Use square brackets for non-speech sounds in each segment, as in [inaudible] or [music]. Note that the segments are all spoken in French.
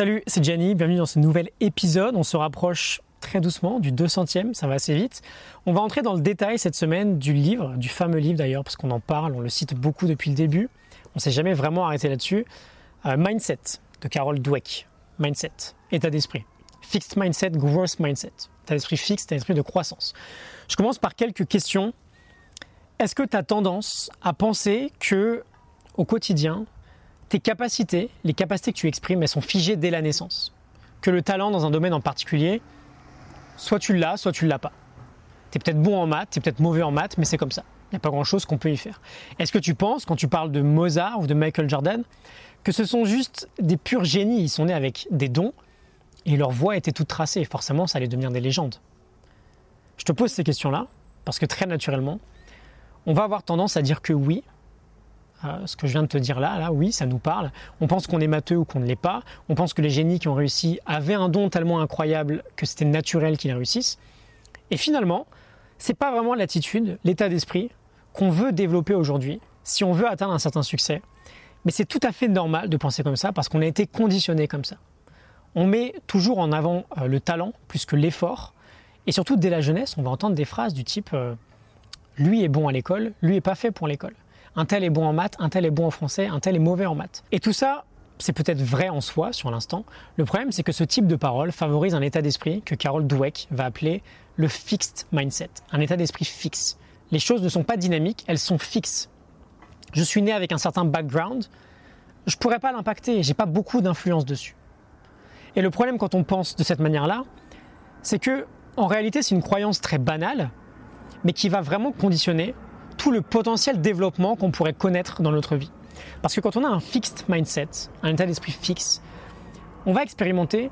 Salut, c'est Gianni, bienvenue dans ce nouvel épisode. On se rapproche très doucement du 200e, ça va assez vite. On va entrer dans le détail cette semaine du livre, du fameux livre d'ailleurs, parce qu'on en parle, on le cite beaucoup depuis le début. On ne s'est jamais vraiment arrêté là-dessus. Euh, Mindset de Carol Dweck. Mindset, état d'esprit. Fixed mindset, growth mindset. État d'esprit fixe, état d'esprit de croissance. Je commence par quelques questions. Est-ce que tu as tendance à penser que au quotidien, tes capacités, les capacités que tu exprimes, elles sont figées dès la naissance. Que le talent dans un domaine en particulier, soit tu l'as, soit tu ne l'as pas. Tu es peut-être bon en maths, tu es peut-être mauvais en maths, mais c'est comme ça. Il n'y a pas grand-chose qu'on peut y faire. Est-ce que tu penses, quand tu parles de Mozart ou de Michael Jordan, que ce sont juste des purs génies? Ils sont nés avec des dons et leur voix était toute tracée. Forcément, ça allait devenir des légendes. Je te pose ces questions-là parce que très naturellement, on va avoir tendance à dire que oui, euh, ce que je viens de te dire là, oui, ça nous parle. On pense qu'on est matheux ou qu'on ne l'est pas. On pense que les génies qui ont réussi avaient un don tellement incroyable que c'était naturel qu'ils réussissent. Et finalement, c'est pas vraiment l'attitude, l'état d'esprit qu'on veut développer aujourd'hui si on veut atteindre un certain succès. Mais c'est tout à fait normal de penser comme ça parce qu'on a été conditionné comme ça. On met toujours en avant euh, le talent plus que l'effort. Et surtout, dès la jeunesse, on va entendre des phrases du type euh, Lui est bon à l'école, lui est pas fait pour l'école un tel est bon en maths, un tel est bon en français, un tel est mauvais en maths. Et tout ça, c'est peut-être vrai en soi sur l'instant. Le problème, c'est que ce type de parole favorise un état d'esprit que Carol Dweck va appeler le fixed mindset, un état d'esprit fixe. Les choses ne sont pas dynamiques, elles sont fixes. Je suis né avec un certain background, je pourrais pas l'impacter, j'ai pas beaucoup d'influence dessus. Et le problème quand on pense de cette manière-là, c'est que en réalité, c'est une croyance très banale, mais qui va vraiment conditionner tout le potentiel développement qu'on pourrait connaître dans notre vie. Parce que quand on a un fixed mindset, un état d'esprit fixe, on va expérimenter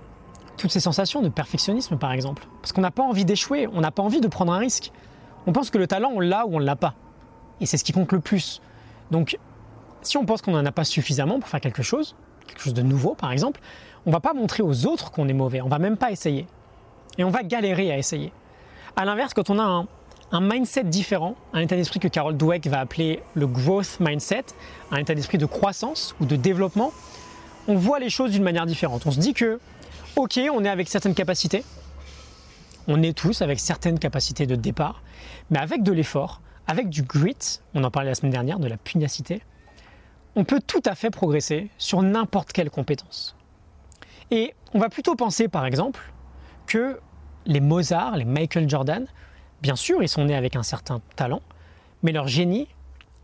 toutes ces sensations de perfectionnisme par exemple. Parce qu'on n'a pas envie d'échouer, on n'a pas envie de prendre un risque. On pense que le talent, on l'a ou on ne l'a pas. Et c'est ce qui compte le plus. Donc, si on pense qu'on n'en a pas suffisamment pour faire quelque chose, quelque chose de nouveau par exemple, on va pas montrer aux autres qu'on est mauvais, on va même pas essayer. Et on va galérer à essayer. À l'inverse, quand on a un un mindset différent, un état d'esprit que Carol Dweck va appeler le growth mindset, un état d'esprit de croissance ou de développement, on voit les choses d'une manière différente. On se dit que, ok, on est avec certaines capacités, on est tous avec certaines capacités de départ, mais avec de l'effort, avec du grit, on en parlait la semaine dernière, de la pugnacité, on peut tout à fait progresser sur n'importe quelle compétence. Et on va plutôt penser, par exemple, que les Mozart, les Michael Jordan, Bien sûr, ils sont nés avec un certain talent, mais leur génie,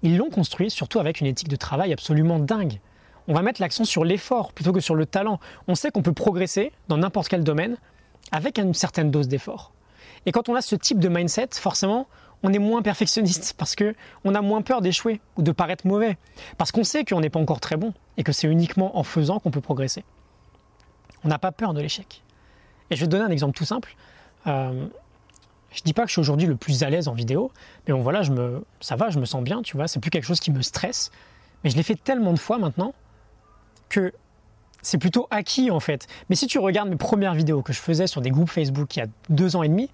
ils l'ont construit surtout avec une éthique de travail absolument dingue. On va mettre l'accent sur l'effort plutôt que sur le talent. On sait qu'on peut progresser dans n'importe quel domaine avec une certaine dose d'effort. Et quand on a ce type de mindset, forcément, on est moins perfectionniste [laughs] parce que on a moins peur d'échouer ou de paraître mauvais, parce qu'on sait qu'on n'est pas encore très bon et que c'est uniquement en faisant qu'on peut progresser. On n'a pas peur de l'échec. Et je vais te donner un exemple tout simple. Euh, je dis pas que je suis aujourd'hui le plus à l'aise en vidéo, mais bon voilà, ça va, je me sens bien, tu vois, c'est plus quelque chose qui me stresse. Mais je l'ai fait tellement de fois maintenant que c'est plutôt acquis en fait. Mais si tu regardes mes premières vidéos que je faisais sur des groupes Facebook il y a deux ans et demi,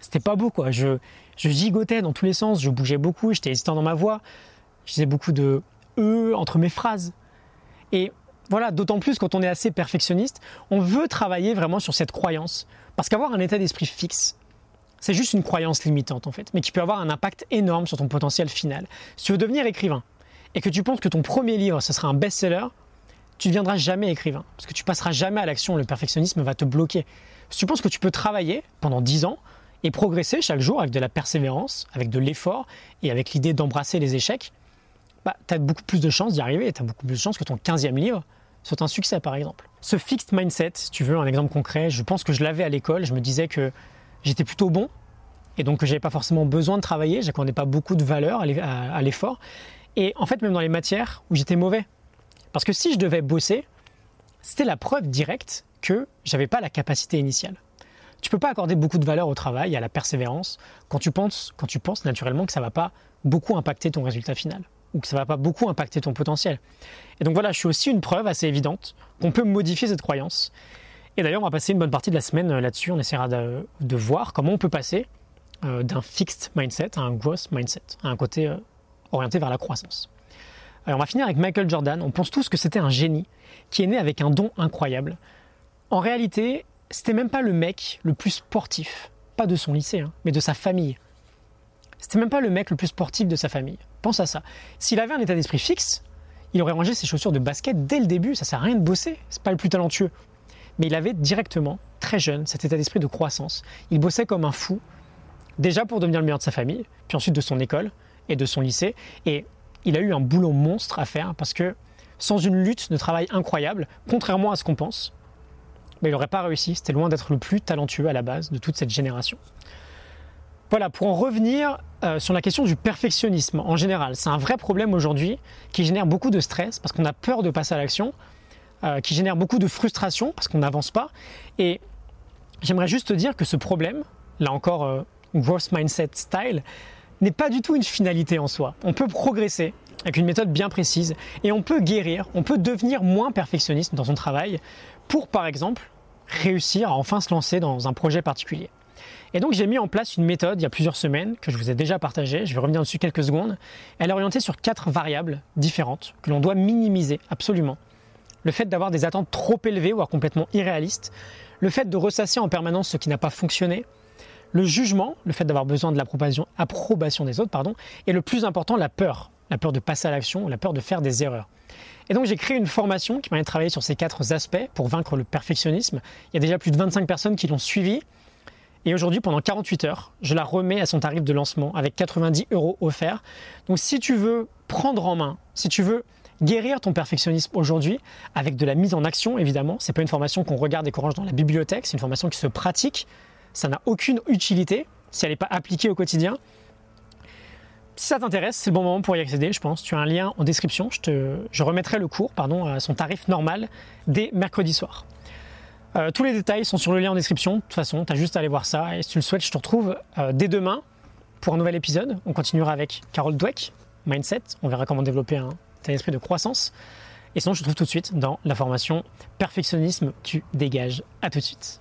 c'était pas beau quoi. Je, je gigotais dans tous les sens, je bougeais beaucoup, j'étais hésitant dans ma voix, je disais beaucoup de E entre mes phrases. Et voilà, d'autant plus quand on est assez perfectionniste, on veut travailler vraiment sur cette croyance. Parce qu'avoir un état d'esprit fixe, c'est juste une croyance limitante en fait, mais qui peut avoir un impact énorme sur ton potentiel final. Si tu veux devenir écrivain et que tu penses que ton premier livre, ce sera un best-seller, tu ne deviendras jamais écrivain, parce que tu passeras jamais à l'action, le perfectionnisme va te bloquer. Si tu penses que tu peux travailler pendant 10 ans et progresser chaque jour avec de la persévérance, avec de l'effort et avec l'idée d'embrasser les échecs, bah, tu as beaucoup plus de chances d'y arriver tu as beaucoup plus de chances que ton 15e livre soit un succès par exemple. Ce fixed mindset, si tu veux un exemple concret, je pense que je l'avais à l'école, je me disais que j'étais plutôt bon et donc j'avais pas forcément besoin de travailler, j'accordais pas beaucoup de valeur à l'effort. Et en fait, même dans les matières où j'étais mauvais. Parce que si je devais bosser, c'était la preuve directe que j'avais pas la capacité initiale. Tu peux pas accorder beaucoup de valeur au travail, à la persévérance, quand tu penses, quand tu penses naturellement que ça va pas beaucoup impacter ton résultat final ou que ça va pas beaucoup impacter ton potentiel. Et donc voilà, je suis aussi une preuve assez évidente qu'on peut modifier cette croyance et d'ailleurs, on va passer une bonne partie de la semaine euh, là-dessus. On essaiera de, voir comment on peut passer euh, d'un fixed mindset à un growth mindset, à un côté euh, orienté vers la croissance. Alors on va finir avec Michael Jordan. On pense tous que c'était un génie qui est né avec un don incroyable. En réalité, c'était même pas le mec le plus sportif, pas de son lycée, hein, mais de sa famille. C'était même pas le mec le plus sportif de sa famille. Pense à ça. S'il avait un état d'esprit fixe, il aurait rangé ses chaussures de basket dès le début. Ça sert à rien de bosser. C'est pas le plus talentueux. Mais il avait directement, très jeune, cet état d'esprit de croissance. Il bossait comme un fou, déjà pour devenir le meilleur de sa famille, puis ensuite de son école et de son lycée. Et il a eu un boulot monstre à faire parce que sans une lutte de travail incroyable, contrairement à ce qu'on pense, mais il n'aurait pas réussi. C'était loin d'être le plus talentueux à la base de toute cette génération. Voilà, pour en revenir euh, sur la question du perfectionnisme en général, c'est un vrai problème aujourd'hui qui génère beaucoup de stress parce qu'on a peur de passer à l'action, euh, qui génère beaucoup de frustration parce qu'on n'avance pas. Et j'aimerais juste te dire que ce problème, là encore, euh, growth mindset style, n'est pas du tout une finalité en soi. On peut progresser avec une méthode bien précise et on peut guérir, on peut devenir moins perfectionniste dans son travail pour, par exemple, réussir à enfin se lancer dans un projet particulier. Et donc j'ai mis en place une méthode il y a plusieurs semaines que je vous ai déjà partagée, je vais revenir dessus quelques secondes. Elle est orientée sur quatre variables différentes que l'on doit minimiser absolument. Le fait d'avoir des attentes trop élevées ou complètement irréalistes, le fait de ressasser en permanence ce qui n'a pas fonctionné, le jugement, le fait d'avoir besoin de l'approbation approbation des autres, pardon, et le plus important, la peur, la peur de passer à l'action, la peur de faire des erreurs. Et donc j'ai créé une formation qui permet de travailler sur ces quatre aspects pour vaincre le perfectionnisme. Il y a déjà plus de 25 personnes qui l'ont suivi. Et aujourd'hui, pendant 48 heures, je la remets à son tarif de lancement avec 90 euros offerts. Donc si tu veux prendre en main, si tu veux guérir ton perfectionnisme aujourd'hui, avec de la mise en action évidemment, c'est pas une formation qu'on regarde et qu'on range dans la bibliothèque, c'est une formation qui se pratique. Ça n'a aucune utilité si elle n'est pas appliquée au quotidien. Si ça t'intéresse, c'est le bon moment pour y accéder, je pense. Tu as un lien en description. Je, te, je remettrai le cours pardon, à son tarif normal dès mercredi soir. Euh, tous les détails sont sur le lien en description. De toute façon, tu as juste à aller voir ça. Et si tu le souhaites, je te retrouve euh, dès demain pour un nouvel épisode. On continuera avec Carol Dweck, Mindset. On verra comment développer un tel esprit de croissance. Et sinon, je te retrouve tout de suite dans la formation Perfectionnisme, tu dégages. À tout de suite.